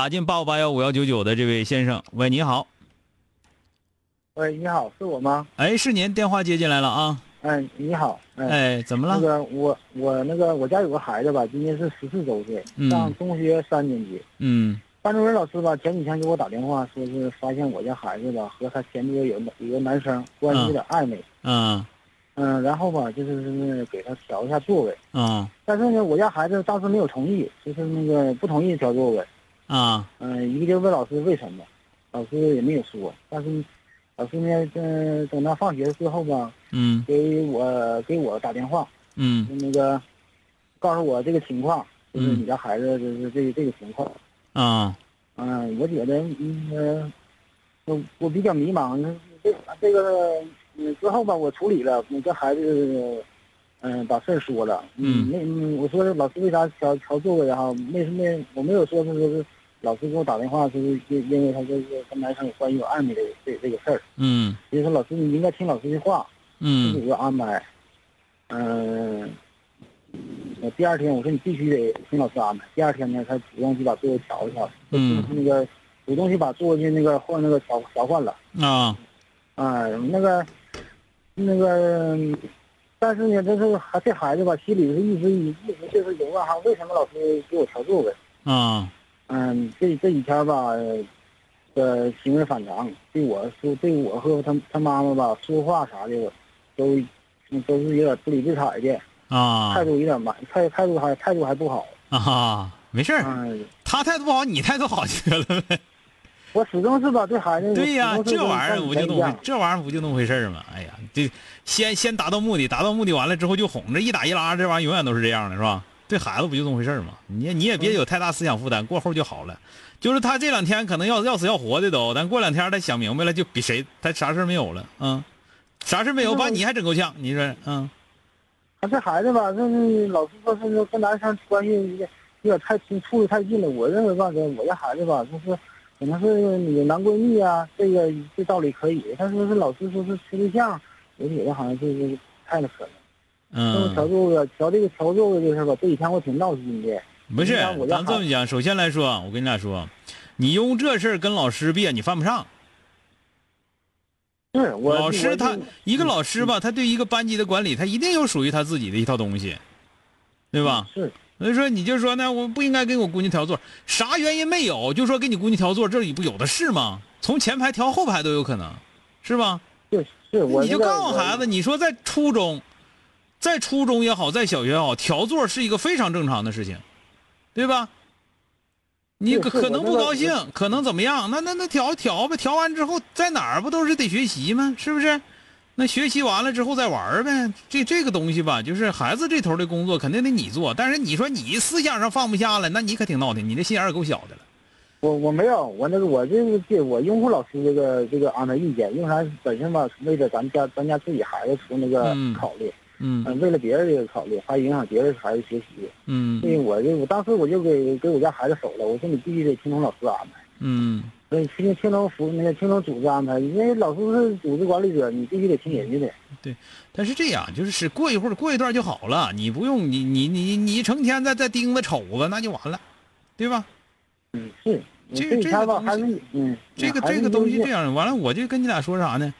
打进八五八幺五幺九九的这位先生，喂，你好，喂，你好，是我吗？哎，是您，电话接进来了啊，哎，你好，哎，哎，怎么了？那个我我那个我家有个孩子吧，今年是十四周岁，嗯。上中学三年级。嗯。班主任老师吧，前几天给我打电话，说是发现我家孩子吧和他前女友有有个男生关系有点暧昧，嗯。嗯，然后吧就是是给他调一下座位，嗯。但是呢，我家孩子当时没有同意，就是那个不同意调座位，啊。嗯，一个劲问老师为什么，老师也没有说，但是老师呢，嗯，等他放学之后吧，嗯。给我给我打电话，嗯。那个告诉我这个情况，就是嗯你家孩子就是这个这个情况。啊。嗯，我觉得嗯呃，我我比较迷茫，这这个嗯之后吧，我处理了，我跟孩子嗯把事儿说了，嗯。没嗯我说老师为啥调调座位哈，没没我没有说他说是老师给我打电话就是因因为他就是跟男生有关系有暧昧的这这个事儿，嗯所以说老师你应该听老师的话，自己嗯有个安排。嗯，我第二天我说你必须得听老师安排。第二天呢，他主动去把座位调一调，嗯那个主动去把座位那个换那个调调换了。啊啊，那个那个，但是呢，这是还这孩子吧，心里是一直一直就是有问哈，为什么老师给我调座位？啊嗯，这这几天吧，呃，行为反常，对我说，对我和他他妈妈吧，说话啥的，都都是有点不理不睬的，啊态度有点蛮，态态度还态度还不好。啊，没事儿，嗯，他态度不好，你态度好就得了呗。我始终是吧，对孩子，对呀、这玩意儿不就那么这玩意儿不就那么回事儿吗？哎呀，这先先达到目的，达到目的完了之后就哄，着一打一拉，这玩意儿永远都是这样的，是吧？对孩子不就这么回事儿吗？你你也别有太大思想负担，过后就好了。就是他这两天可能要要死要活的都，但过两天他想明白了，就比谁他啥事儿没有了，嗯，啥事儿没有，把你还整够呛，你说，嗯他这孩子吧，就是老师说是跟男生关系有点有点太亲，处的太近了。我认为吧，这我家孩子吧，就是可能是有男闺蜜啊，这个这道理可以。但是是老师说是处对象，我觉得好像就是太那可能。这个调嗯，座位，调这个调座位这事吧，这几天我挺闹心的。不是咱这么讲，首先来说，我跟你俩说，你用这事儿跟老师别，你犯不上。是我老师他一个老师吧，他对一个班级的管理，他一定有属于他自己的一套东西，对吧？是所以说你就说呢，我不应该给我姑娘调座，啥原因没有，就说给你姑娘调座，这里不有的是吗？从前排调后排都有可能，是吧？是是，我你就告诉孩子，你说在初中，在初中也好，在小学也好，调座是一个非常正常的事情，对吧？你可可能不高兴，可能怎么样？那那那调调呗，调完之后在哪儿不都是得学习吗？是不是？那学习完了之后再玩儿呗。这这个东西吧，就是孩子这头的工作肯定得你做，但是你说你思想上放不下了，那你可挺闹挺，你这心眼儿也够小的了。我我没有，我那个我这个这我拥护老师这个这个安排意见，因为啥本身吧，为了咱家咱家自己孩子出那个嗯考虑，嗯嗯，为了别人这个考虑，还影响别人孩子学习，嗯所以我就我当时我就给给我家孩子守了，我说你必须得听从老师安排，嗯所以听听从服那个听从组织安排，因为老师是组织管理者，你必须得听人家的。对但是这样，就是是过一会儿过一段就好了，你不用你你你你成天在在盯着瞅着，那就完了，对吧？嗯，是，这这个东西嗯，这个这个东西这样，完了我就跟你俩说啥呢？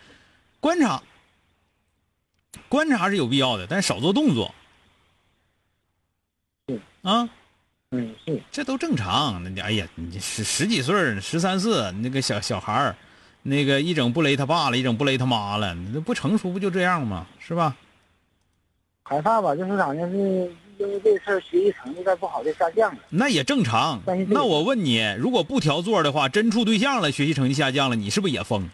观察，观察是有必要的，但是少做动作。是啊，嗯，是，这都正常。那哎呀，你十十几岁，十三四，那个小小孩儿，那个一整不勒他爸了，一整不勒他妈了，那不成熟不就这样吗？是吧？害怕吧，就是咋呢？是因为这事儿学习成绩再不好就下降了。那也正常那我问你，如果不调座的话，真处对象了，学习成绩下降了，你是不是也疯？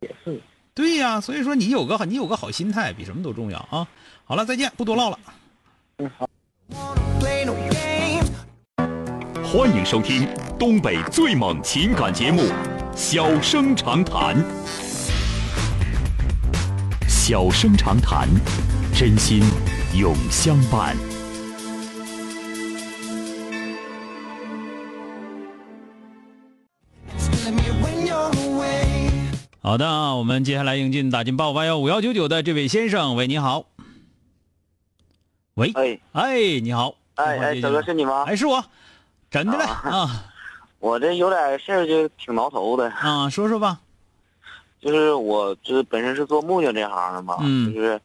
也是，对呀，所以说你有个你有个好心态，比什么都重要啊。好了，再见，不多唠了。嗯，好。欢迎收听东北最猛情感节目《小生长谈》。小生长谈，真心永相伴。好的，我们接下来迎进打进八五八幺五幺九九的这位先生，喂，你好。喂，哎哎，你好，哎哎，小哥是你吗？哎，是我，真的嘞啊啊 我这有点事儿，就挺挠头的。啊，说说吧。就是我就是本身是做木匠这行的嘛，嗯就是，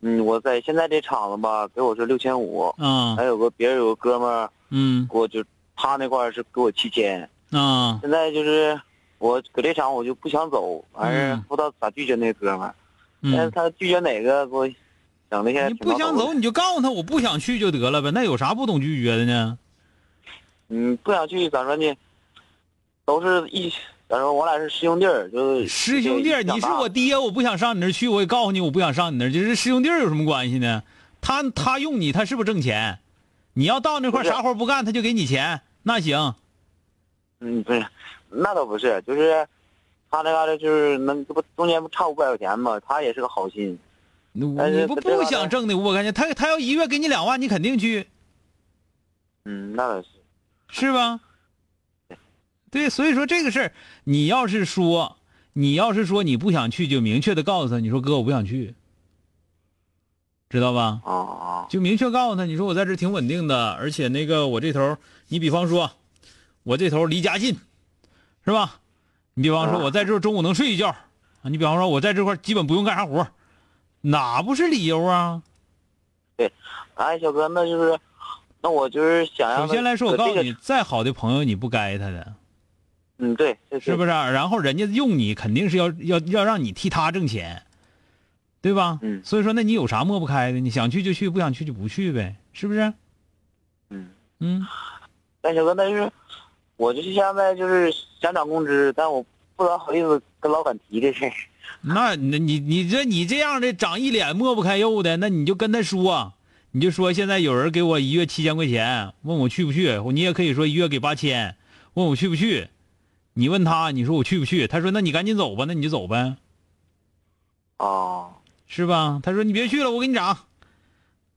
嗯，我在现在这厂子吧，给我是六千五，啊还有个别人有个哥们儿嗯给我就他那块儿是给我七千，啊现在就是我搁这场我就不想走，完事嗯不知道咋拒绝那哥们儿，但是嗯，他拒绝哪个给我整的现在你不想走，你就告诉他我不想去就得了呗，那有啥不懂拒绝的呢？嗯，不想去咋说呢？都是一咋说，我俩是师兄弟儿，就是师兄弟儿，你是我爹，我不想上你那儿去，我也告诉你我不想上你那儿，就是师兄弟儿有什么关系呢？他他用你，他是不是挣钱？你要到那块儿啥活不干，他就给你钱，那行。嗯，不是，那倒不是，就是他那嘎达就是能，这不中间不差五百块钱吗？他也是个好心。你不不想挣的五百块钱，他他要一月给你两万，你肯定去，嗯，那倒是。是吧？对，所以说这个事儿，你要是说，你要是说你不想去，就明确的告诉他，你说哥我不想去，知道吧？啊啊，就明确告诉他，你说我在这挺稳定的，而且那个我这头，你比方说，我这头离家近，是吧？你比方说啊我在这儿中午能睡一觉，啊，你比方说我在这块儿基本不用干啥活儿，哪不是理由啊？对哎，小哥，那就是，那我就是想要首先来说，我告诉你，，再好的朋友你不该他的，嗯，对，这是不是啊？然后人家用你，肯定是要要要让你替他挣钱，对吧？嗯所以说，那你有啥抹不开的？你想去就去，不想去就不去呗，是不是？嗯，嗯，哎小哥，那就是，我就是现在就是想涨工资，但我不咋好意思跟老板提这事儿。那 那你你这你这样的长一脸抹不开肉的，那你就跟他说，你就说现在有人给我一月七千块钱，问我去不去，你也可以说一月给八千，问我去不去，你问他，你说我去不去，他说那你赶紧走吧，那你就走呗，哦，是吧？他说你别去了，我给你涨，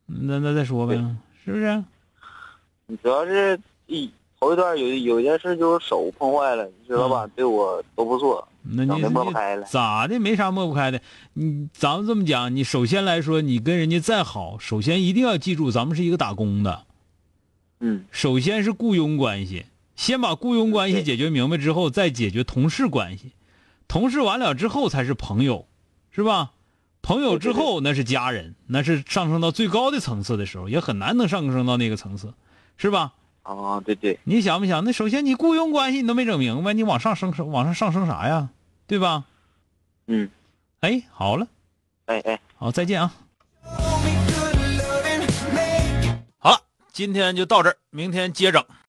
那那再说呗，是不是？主要是一头一段有有件事就是手碰坏了，你知道吧对我都不错，那你整的抹不开了。咋的？没啥抹不开的。你咱们这么讲，你首先来说，你跟人家再好，首先一定要记住，咱们是一个打工的。嗯首先是雇佣关系，先把雇佣关系解决明白之后，再解决同事关系，同事完了之后才是朋友，是吧？朋友之后那是家人，那是上升到最高的层次的时候，也很难能上升到那个层次，是吧？啊，对对，你想不想？那首先你雇佣关系你都没整明白，你往上升往上上升啥呀？对吧？嗯，哎，好了，哎哎。好，再见啊好了，今天就到这儿，明天接整。